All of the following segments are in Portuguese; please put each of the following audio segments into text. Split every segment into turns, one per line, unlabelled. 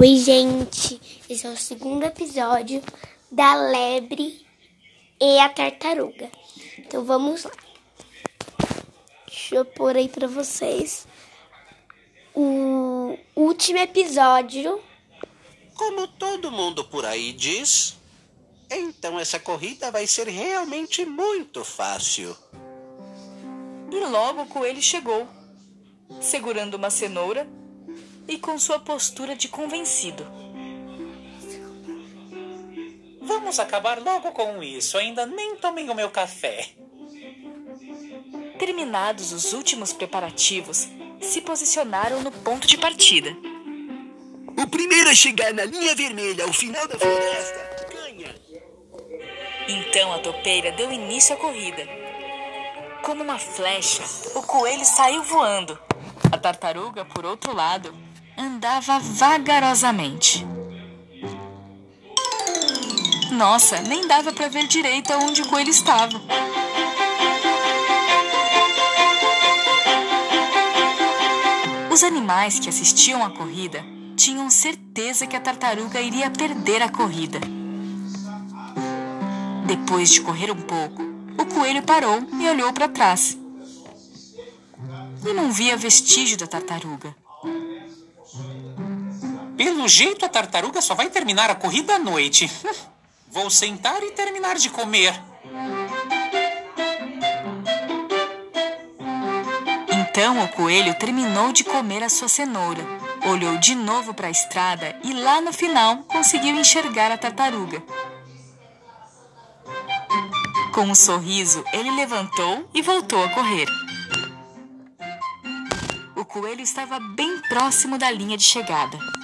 Oi, gente. Esse é o segundo episódio da lebre e a tartaruga. Então vamos lá. Deixa eu pôr aí pra vocês o último episódio.
Como todo mundo por aí diz, então essa corrida vai ser realmente muito fácil.
E logo o coelho chegou, segurando uma cenoura e com sua postura de convencido.
Vamos acabar logo com isso. Ainda nem tomei o meu café.
Terminados os últimos preparativos, se posicionaram no ponto de partida.
O primeiro a chegar na linha vermelha ao final da floresta ganha.
Então a topeira deu início à corrida. Como uma flecha, o coelho saiu voando. A tartaruga, por outro lado, andava vagarosamente. Nossa, nem dava para ver direito aonde o coelho estava. Os animais que assistiam à corrida tinham certeza que a tartaruga iria perder a corrida. Depois de correr um pouco, o coelho parou e olhou para trás. E não via vestígio da tartaruga.
Pelo jeito, a tartaruga só vai terminar a corrida à noite. Vou sentar e terminar de comer.
Então o coelho terminou de comer a sua cenoura, olhou de novo para a estrada e lá no final conseguiu enxergar a tartaruga. Com um sorriso, ele levantou e voltou a correr. O coelho estava bem próximo da linha de chegada.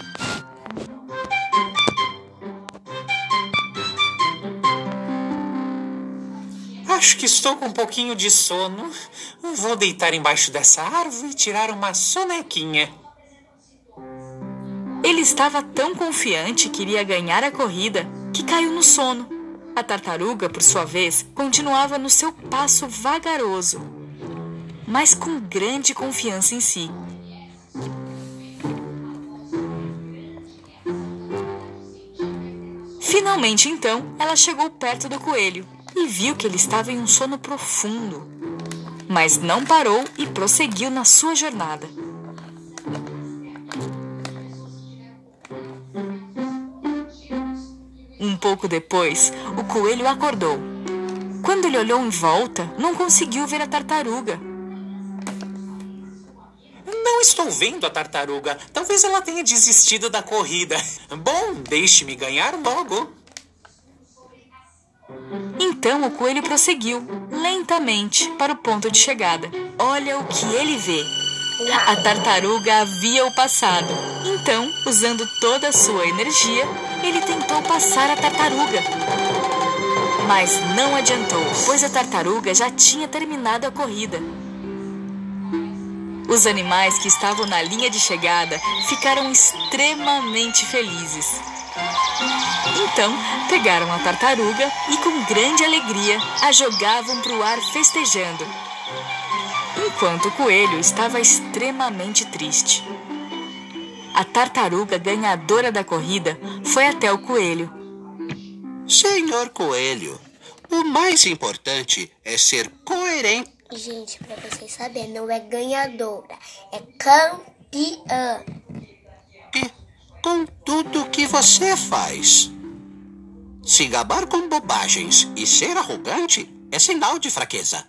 Acho que estou com um pouquinho de sono. Vou deitar embaixo dessa árvore e tirar uma sonequinha.
Ele estava tão confiante que iria ganhar a corrida que caiu no sono. A tartaruga, por sua vez, continuava no seu passo vagaroso, mas com grande confiança em si. Finalmente, então, ela chegou perto do coelho e viu que ele estava em um sono profundo. Mas não parou e prosseguiu na sua jornada. Um pouco depois, o coelho acordou. Quando ele olhou em volta, não conseguiu ver a tartaruga.
Não estou vendo a tartaruga. Talvez ela tenha desistido da corrida. Bom, deixe-me ganhar logo.
Então o coelho prosseguiu, lentamente, para o ponto de chegada. Olha o que ele vê. A tartaruga havia o passado. Então, usando toda a sua energia, ele tentou passar a tartaruga. Mas não adiantou, pois a tartaruga já tinha terminado a corrida. Os animais que estavam na linha de chegada ficaram extremamente felizes. Então, pegaram a tartaruga e, com grande alegria, a jogavam para o ar festejando. Enquanto o coelho estava extremamente triste. A tartaruga ganhadora da corrida foi até o coelho.
Senhor Coelho, o mais importante é ser coerente.
Gente, pra vocês saberem, não é ganhadora, é campeã.
Com tudo que você faz. Se gabar com bobagens e ser arrogante é sinal de fraqueza.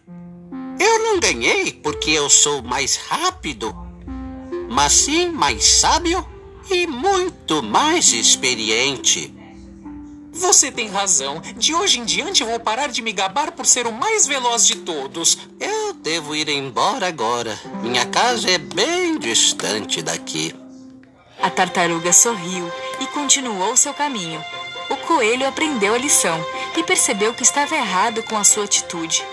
Eu não ganhei porque eu sou mais rápido, mas sim mais sábio e muito mais experiente.
Você tem razão. De hoje em diante eu vou parar de me gabar por ser o mais veloz de todos.
Eu devo ir embora agora. Minha casa é bem distante daqui.
A tartaruga sorriu e continuou seu caminho. O coelho aprendeu a lição e percebeu que estava errado com a sua atitude.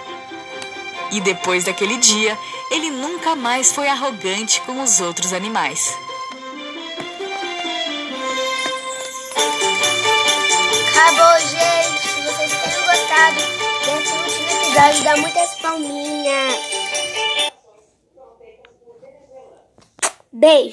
E depois daquele dia, ele nunca mais foi arrogante com os outros animais.
Acabou, gente. Se vocês tenham gostado desse último episódio, dá muitas palminhas. Beijo.